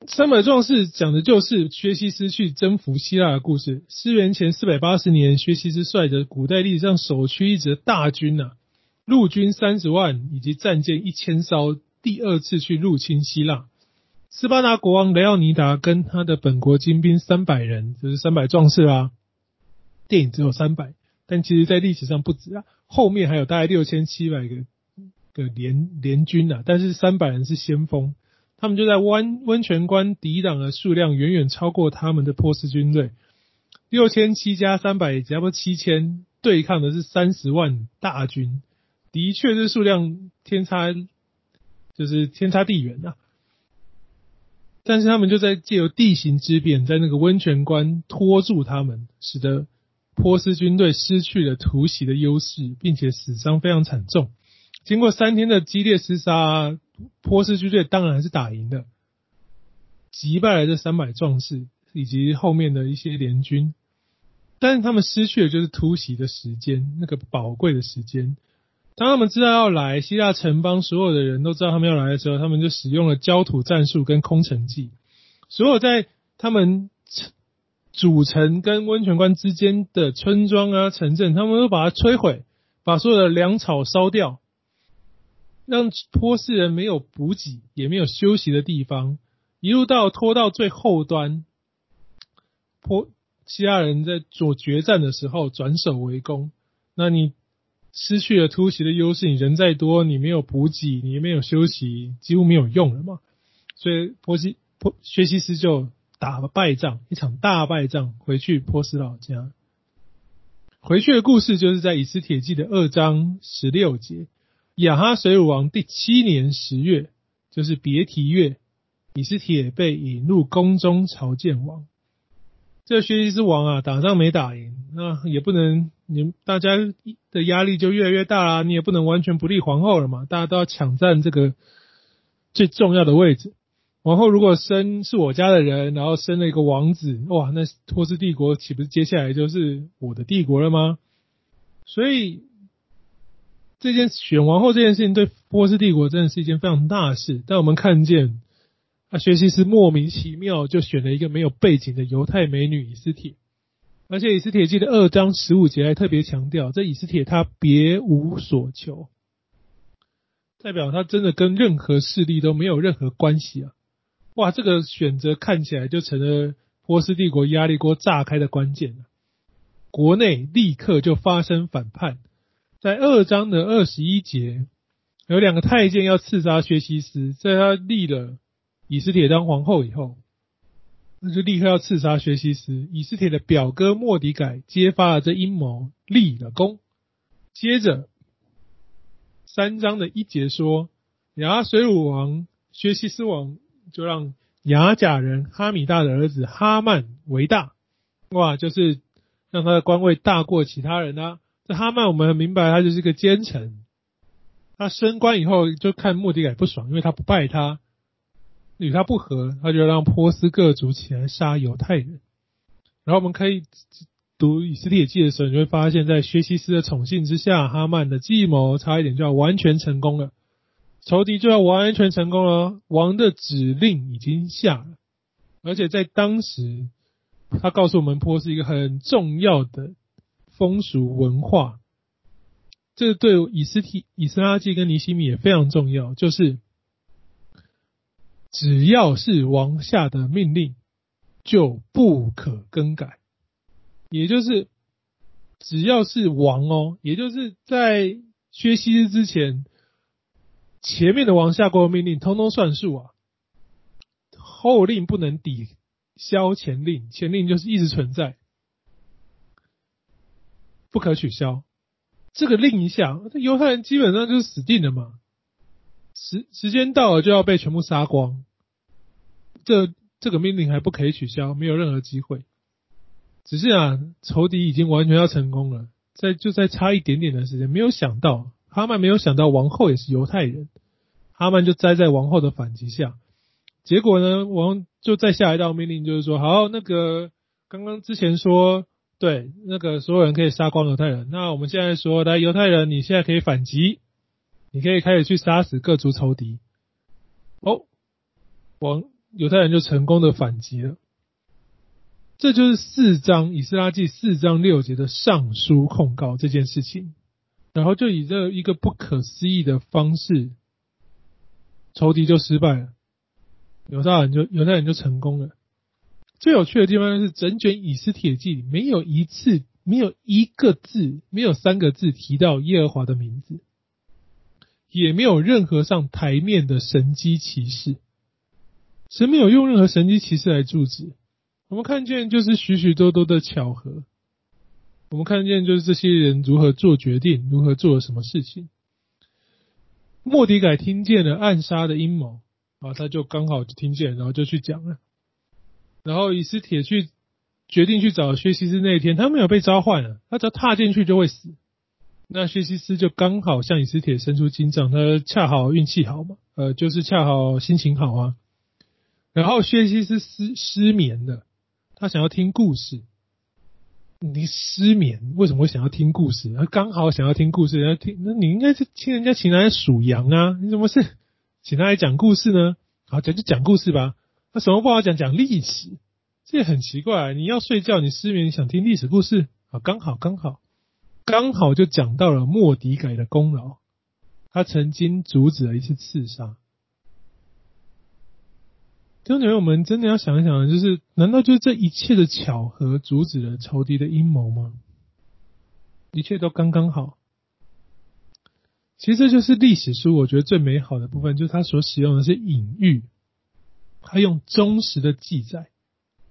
《三百壮士》讲的就是薛西斯去征服希腊的故事。西元前四百八十年，薛西斯率着古代历史上首屈一指的大军呐、啊。陆军三十万以及战舰一千艘，第二次去入侵希腊。斯巴达国王雷奥尼达跟他的本国精兵三百人，就是三百壮士啊。电影只有三百，但其实在历史上不止啊。后面还有大概六千七百个个联联军啊，但是三百人是先锋，他们就在温温泉关抵挡的数量远远超过他们的波斯军队。六千七加三百，差不多七千，对抗的是三十万大军，的确是数量天差，就是天差地远呐。但是他们就在借由地形之便，在那个温泉关拖住他们，使得波斯军队失去了突袭的优势，并且死伤非常惨重。经过三天的激烈厮杀，波斯军队当然是打赢的，击败了这三百壮士以及后面的一些联军。但是他们失去的就是突袭的时间，那个宝贵的时间。当他们知道要来，希腊城邦所有的人都知道他们要来的时候，他们就使用了焦土战术跟空城计。所有在他们主城跟温泉关之间的村庄啊、城镇，他们都把它摧毁，把所有的粮草烧掉，让波斯人没有补给，也没有休息的地方，一路到拖到最后端，波希腊人在做决战的时候转守为攻。那你？失去了突袭的优势，你人再多，你没有补给，你没有休息，几乎没有用了嘛。所以波西波薛西斯就打了败仗，一场大败仗，回去波斯老家。回去的故事就是在《以斯帖记》的二章十六节。亚哈随鲁王第七年十月，就是别提月，以斯帖被引入宫中朝见王。这个薛西斯王啊，打仗没打赢，那也不能，你大家的压力就越来越大啦。你也不能完全不立皇后了嘛，大家都要抢占这个最重要的位置。皇后如果生是我家的人，然后生了一个王子，哇，那波斯帝国岂不是接下来就是我的帝国了吗？所以这件选王后这件事情，对波斯帝国真的是一件非常大的事。但我们看见。那薛西斯莫名其妙就选了一个没有背景的犹太美女以斯帖，而且以斯帖记的二章十五节还特别强调，这以斯帖她别无所求，代表她真的跟任何势力都没有任何关系啊！哇，这个选择看起来就成了波斯帝国压力锅炸开的关键了，国内立刻就发生反叛，在二章的二十一节，有两个太监要刺杀薛西斯，在他立了。以斯帖当皇后以后，那就立刻要刺杀薛西斯。以斯帖的表哥莫迪改揭发了这阴谋，立了功。接着三章的一节说，亚哈随鲁王薛西斯王就让亚甲人哈米大的儿子哈曼为大，哇，就是让他的官位大过其他人啊。这哈曼我们很明白，他就是个奸臣。他升官以后就看莫迪改不爽，因为他不拜他。与他不和，他就让波斯各族起来杀犹太人。然后我们可以读以斯帖记的时候，你会发现在薛西斯的宠幸之下，哈曼的计谋差一点就要完全成功了，仇敌就要完全成功了。王的指令已经下了，而且在当时，他告诉我们波斯一个很重要的风俗文化，这对以斯帖、以斯拉记跟尼希米也非常重要，就是。只要是王下的命令，就不可更改。也就是，只要是王哦，也就是在薛西斯之前，前面的王下过的命令，通通算数啊。后令不能抵消前令，前令就是一直存在，不可取消。这个令一下，犹太人基本上就是死定了嘛。时时间到了就要被全部杀光，这这个命令还不可以取消，没有任何机会。只是啊，仇敌已经完全要成功了，在就在差一点点的时间，没有想到哈曼没有想到王后也是犹太人，哈曼就栽在王后的反击下，结果呢，王就再下一道命令，就是说，好，那个刚刚之前说对那个所有人可以杀光犹太人，那我们现在说，来犹太人，你现在可以反击。你可以开始去杀死各族仇敌，哦，王犹太人就成功的反击了。这就是四章以斯拉记四章六节的上书控告这件事情，然后就以这一个不可思议的方式，仇敌就失败了，犹太人就犹太人就成功了。最有趣的地方是整卷以斯帖记里没有一次，没有一个字，没有三个字提到耶和华的名字。也没有任何上台面的神机骑士，神没有用任何神机骑士来阻止，我们看见就是许许多多的巧合，我们看见就是这些人如何做决定，如何做了什么事情。莫迪改听见了暗杀的阴谋啊，他就刚好听见，然后就去讲了。然后以斯帖去决定去找薛西斯那一天，他没有被召唤了，他只要踏进去就会死。那薛西斯就刚好向以斯铁伸出金杖，他恰好运气好嘛，呃，就是恰好心情好啊。然后薛西斯失失眠了，他想要听故事。你失眠为什么会想要听故事？他刚好想要听故事，人家听，那你应该是听人家请他来数羊啊？你怎么是请他来讲故事呢？好，讲就讲故事吧。那什么不好讲？讲历史，这很奇怪。你要睡觉，你失眠，想听历史故事啊？刚好，刚好，刚好就讲到了莫底改的功劳，他曾经阻止了一次刺杀。弟兄姐妹，我们真的要想一想，就是难道就是这一切的巧合阻止了仇敌的阴谋吗？一切都刚刚好。其实这就是历史书，我觉得最美好的部分，就是他所使用的是隐喻。他用忠实的记载，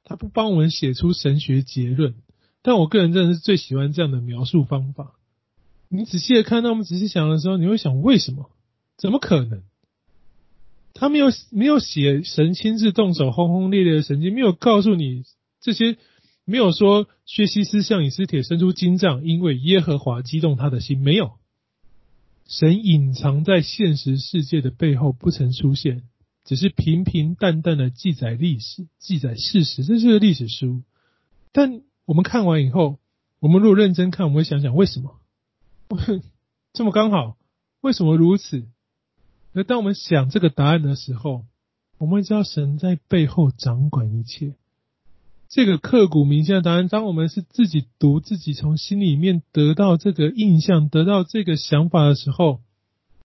他不帮我们写出神学结论，但我个人真的是最喜欢这样的描述方法。你仔细的看到，我们仔细想的时候，你会想为什么？怎么可能？他没有没有写神亲自动手轰轰烈烈的神迹，没有告诉你这些，没有说薛西斯向以斯铁伸出金杖，因为耶和华激动他的心，没有。神隐藏在现实世界的背后，不曾出现。只是平平淡淡的记载历史，记载事实，这是个历史书。但我们看完以后，我们如果认真看，我们会想想为什么 这么刚好？为什么如此？而当我们想这个答案的时候，我们会知道神在背后掌管一切。这个刻骨铭心的答案，当我们是自己读，自己从心里面得到这个印象，得到这个想法的时候，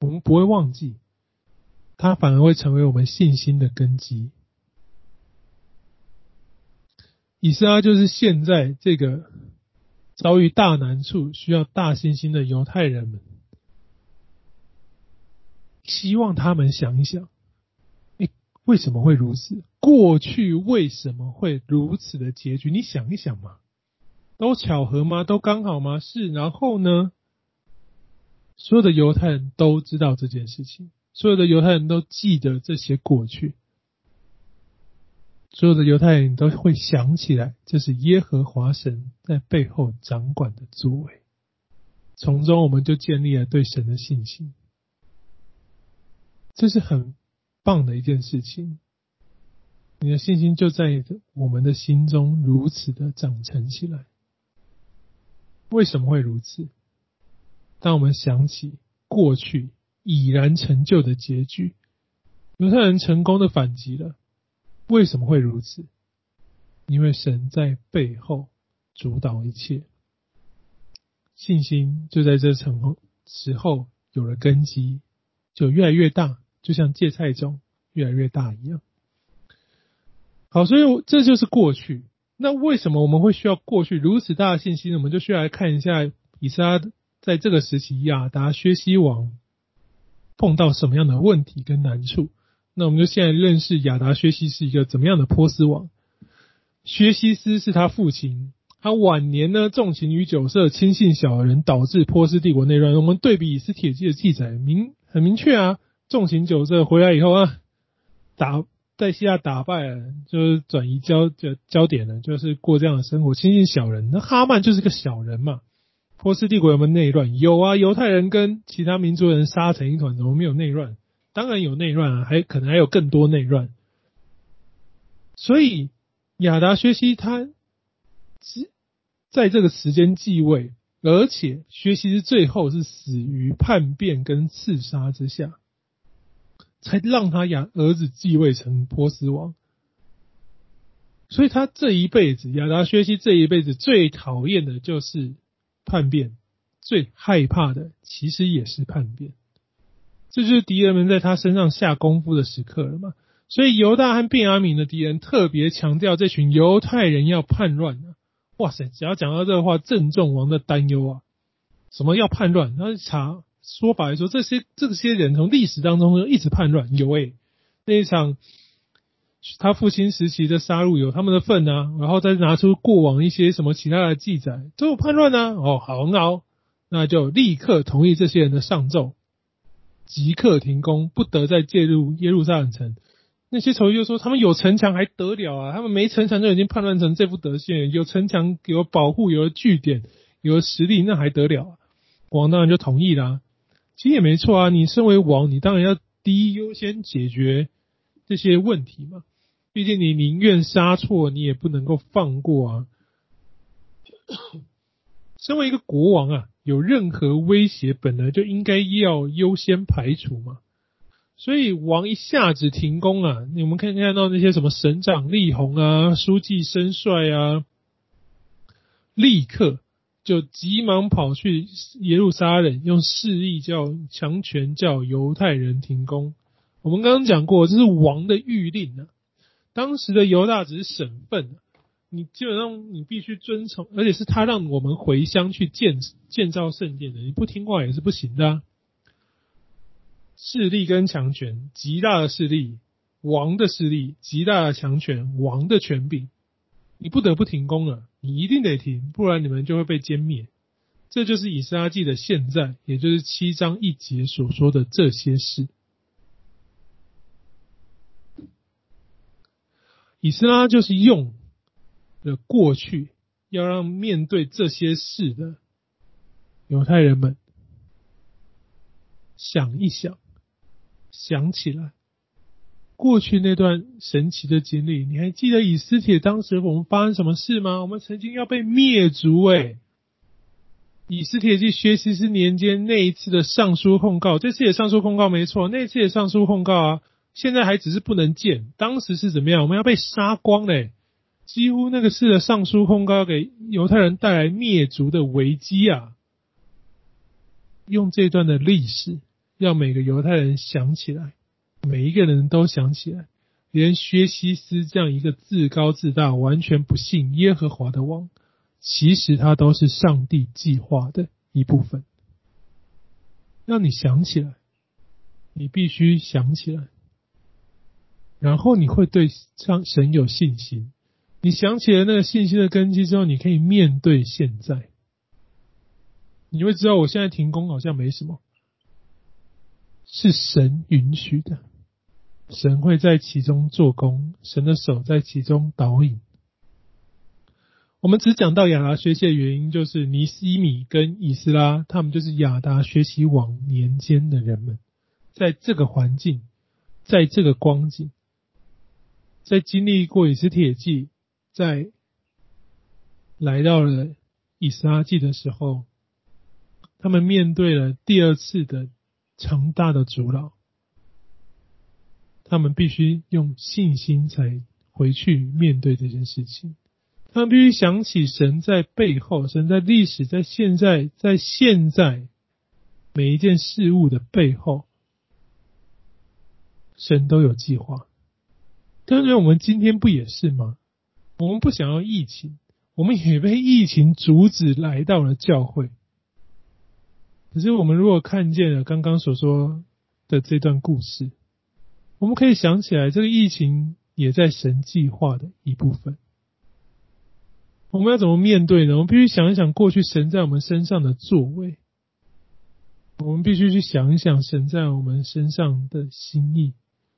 我们不会忘记。它反而会成为我们信心的根基。以斯拉就是现在这个遭遇大难处、需要大信心的犹太人们，希望他们想一想：诶，为什么会如此？过去为什么会如此的结局？你想一想嘛，都巧合吗？都刚好吗？是。然后呢？所有的犹太人都知道这件事情。所有的犹太人都记得这些过去，所有的犹太人都会想起来，这是耶和华神在背后掌管的作为，从中我们就建立了对神的信心，这是很棒的一件事情。你的信心就在我们的心中如此的长成起来。为什么会如此？当我们想起过去。已然成就的结局，犹太人成功的反击了。为什么会如此？因为神在背后主导一切，信心就在这层时候有了根基，就越来越大，就像芥菜种越来越大一样。好，所以这就是过去。那为什么我们会需要过去如此大的信心？我们就需要来看一下以撒在这个时期亚达薛西王。碰到什么样的问题跟难处？那我们就现在认识亚达薛西是一个怎么样的波斯王。薛西斯是他父亲，他晚年呢纵情于酒色，轻信小人，导致波斯帝国内乱。我们对比以斯帖记的记载，明很明确啊，纵情酒色回来以后啊，打在西亚打败了，就是转移焦焦焦点了，就是过这样的生活，轻信小人。那哈曼就是个小人嘛。波斯帝国有没有内乱？有啊，犹太人跟其他民族人杀成一团，怎么没有内乱？当然有内乱啊，还可能还有更多内乱。所以亚达薛西他是在这个时间继位，而且薛西是最后是死于叛变跟刺杀之下，才让他亚儿子继位成波斯王。所以他这一辈子，亚达薛西这一辈子最讨厌的就是。叛变最害怕的，其实也是叛变。这就是敌人们在他身上下功夫的时刻了嘛。所以犹大和便雅悯的敌人特别强调这群犹太人要叛乱啊！哇塞，只要讲到这个话，正中王的担忧啊！什么要叛乱？他查说法来说，这些这些人从历史当中就一直叛乱。有诶、那一场他父亲时期的杀戮有他们的份啊，然后再拿出过往一些什么其他的记载，都有叛乱啊。哦，好，那好，那就立刻同意这些人的上奏，即刻停工，不得再介入耶路撒冷城。那些仇敌就说：“他们有城墙还得了啊？他们没城墙就已经叛乱成这副德行，有城墙有保护，有了据点，有了实力，那还得了啊？”国王当然就同意啦。其实也没错啊，你身为王，你当然要第一优先解决这些问题嘛。毕竟你宁愿杀错，你也不能够放过啊！身为一个国王啊，有任何威胁，本来就应该要优先排除嘛。所以王一下子停工啊，你们可以看到那些什么省长力宏啊、书记申帅啊，立刻就急忙跑去耶路撒冷，用势力叫强权叫犹太人停工。我们刚刚讲过，这是王的谕令啊。当时的犹大只是省份，你基本上你必须遵从，而且是他让我们回乡去建建造圣殿的，你不听话也是不行的啊。势力跟强权，极大的势力，王的势力，极大的强权，王的权柄，你不得不停工了，你一定得停，不然你们就会被歼灭。这就是以斯拉记的现在，也就是七章一节所说的这些事。以斯拉就是用的过去，要让面对这些事的犹太人们想一想，想起来过去那段神奇的经历。你还记得以斯帖当时我们发生什么事吗？我们曾经要被灭族诶。以斯帖记薛西斯年间那一次的上书控告，这次也上书控告没错，那次也上书控告啊。现在还只是不能见，当时是怎么样？我们要被杀光嘞！几乎那个是的上书控告，给犹太人带来灭族的危机啊！用这段的历史，让每个犹太人想起来，每一个人都想起来，连薛西斯这样一个自高自大、完全不信耶和华的王，其实他都是上帝计划的一部分。让你想起来，你必须想起来。然后你会对上神有信心，你想起了那个信心的根基之后，你可以面对现在。你会知道，我现在停工好像没什么，是神允许的，神会在其中做工，神的手在其中导引。我们只讲到亚达学习的原因，就是尼西米跟以斯拉，他们就是亚达学习往年间的人们，在这个环境，在这个光景。在经历过以斯铁记，在来到了以撒记的时候，他们面对了第二次的强大的阻挠，他们必须用信心才回去面对这件事情。他们必须想起神在背后，神在历史，在现在，在现在每一件事物的背后，神都有计划。当然，我们今天不也是吗？我们不想要疫情，我们也被疫情阻止来到了教会。可是，我们如果看见了刚刚所说的这段故事，我们可以想起来，这个疫情也在神计划的一部分。我们要怎么面对呢？我们必须想一想过去神在我们身上的作为，我们必须去想一想神在我们身上的心意。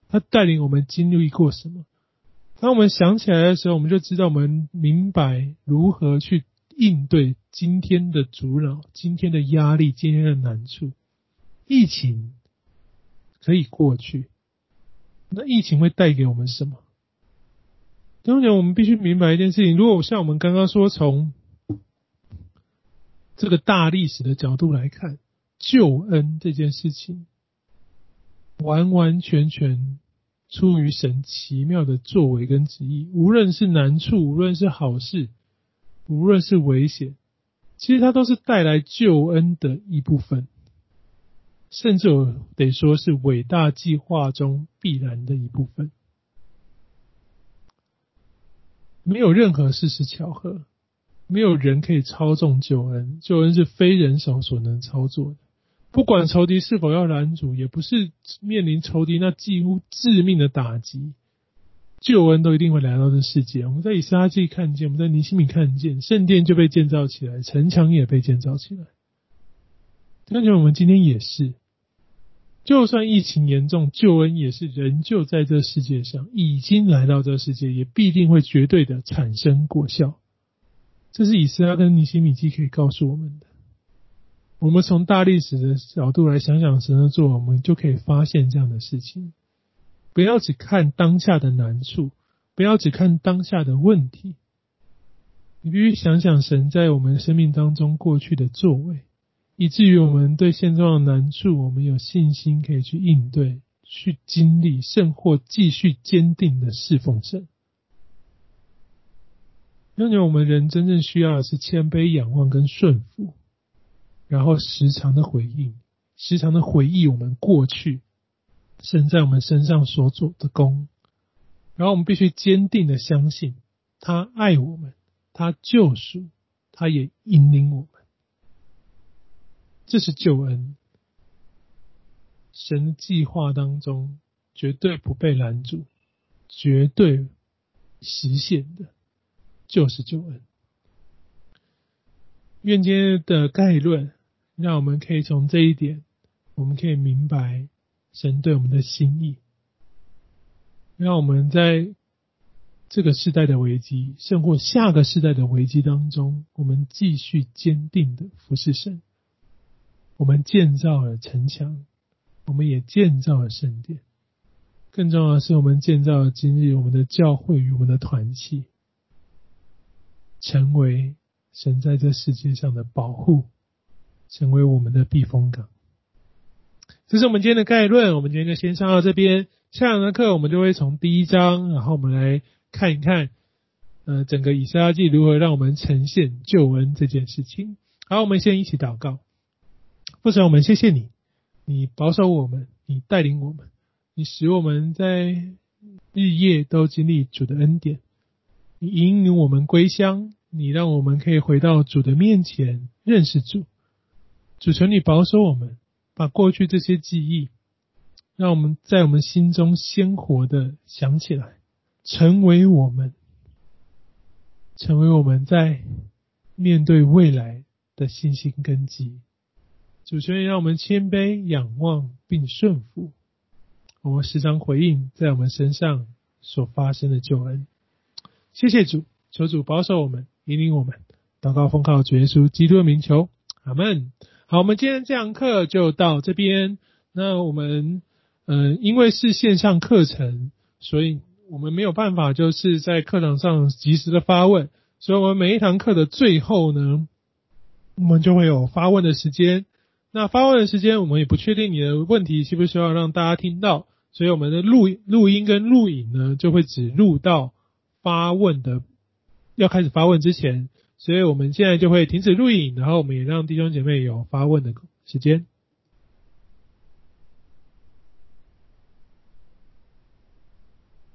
他带领我们经历过什么？当我们想起来的时候，我们就知道我们明白如何去应对今天的阻挠、今天的压力、今天的难处。疫情可以过去，那疫情会带给我们什么？当然，我们必须明白一件事情：如果像我们刚刚说，从这个大历史的角度来看，救恩这件事情。完完全全出于神奇妙的作为跟旨意，无论是难处，无论是好事，无论是危险，其实它都是带来救恩的一部分，甚至我得说是伟大计划中必然的一部分。没有任何事是巧合，没有人可以操纵救恩，救恩是非人手所能操作的。不管仇敌是否要拦阻，也不是面临仇敌那几乎致命的打击，救恩都一定会来到这世界。我们在以撒记看见，我们在尼希米看见，圣殿就被建造起来，城墙也被建造起来。感觉我们今天也是，就算疫情严重，救恩也是仍旧在这世界上，已经来到这世界，也必定会绝对的产生果效。这是以斯拉跟尼希米记可以告诉我们的。我们从大历史的角度来想想神的作，我们就可以发现这样的事情。不要只看当下的难处，不要只看当下的问题，你必须想想神在我们生命当中过去的作为，以至于我们对现状的难处，我们有信心可以去应对、去经历，甚或继续坚定的侍奉神。因为我们人真正需要的是谦卑、仰望跟顺服。然后时常的回应，时常的回忆我们过去神在我们身上所做的功，然后我们必须坚定的相信他爱我们，他救赎，他也引领我们。这是救恩，神计划当中绝对不被拦阻，绝对实现的，就是救恩。愿今天的概论。让我们可以从这一点，我们可以明白神对我们的心意。让我们在这个时代的危机，甚或下个时代的危机当中，我们继续坚定的服侍神。我们建造了城墙，我们也建造了圣殿。更重要的是，我们建造了今日我们的教会与我们的团契，成为神在这世界上的保护。成为我们的避风港。这是我们今天的概论，我们今天就先上到这边。下堂的课我们就会从第一章，然后我们来看一看，呃，整个以撒记如何让我们呈现救恩这件事情。好，我们先一起祷告。父神，我们谢谢你，你保守我们，你带领我们，你使我们在日夜都经历主的恩典，你引领我们归乡，你让我们可以回到主的面前认识主。主求你保守我们，把过去这些记忆，让我们在我们心中鲜活的想起来，成为我们，成为我们在面对未来的信心根基。主求你让我们谦卑、仰望并顺服，我们时常回应在我们身上所发生的救恩。谢谢主，求主保守我们，引领我们。祷告奉靠主耶稣基督的名求，阿门。好，我们今天这堂课就到这边。那我们，嗯、因为是线上课程，所以我们没有办法就是在课堂上及时的发问。所以，我们每一堂课的最后呢，我们就会有发问的时间。那发问的时间，我们也不确定你的问题需不需要让大家听到，所以我们的录录音跟录影呢，就会只录到发问的要开始发问之前。所以我们现在就会停止录影，然后我们也让弟兄姐妹有发问的时间。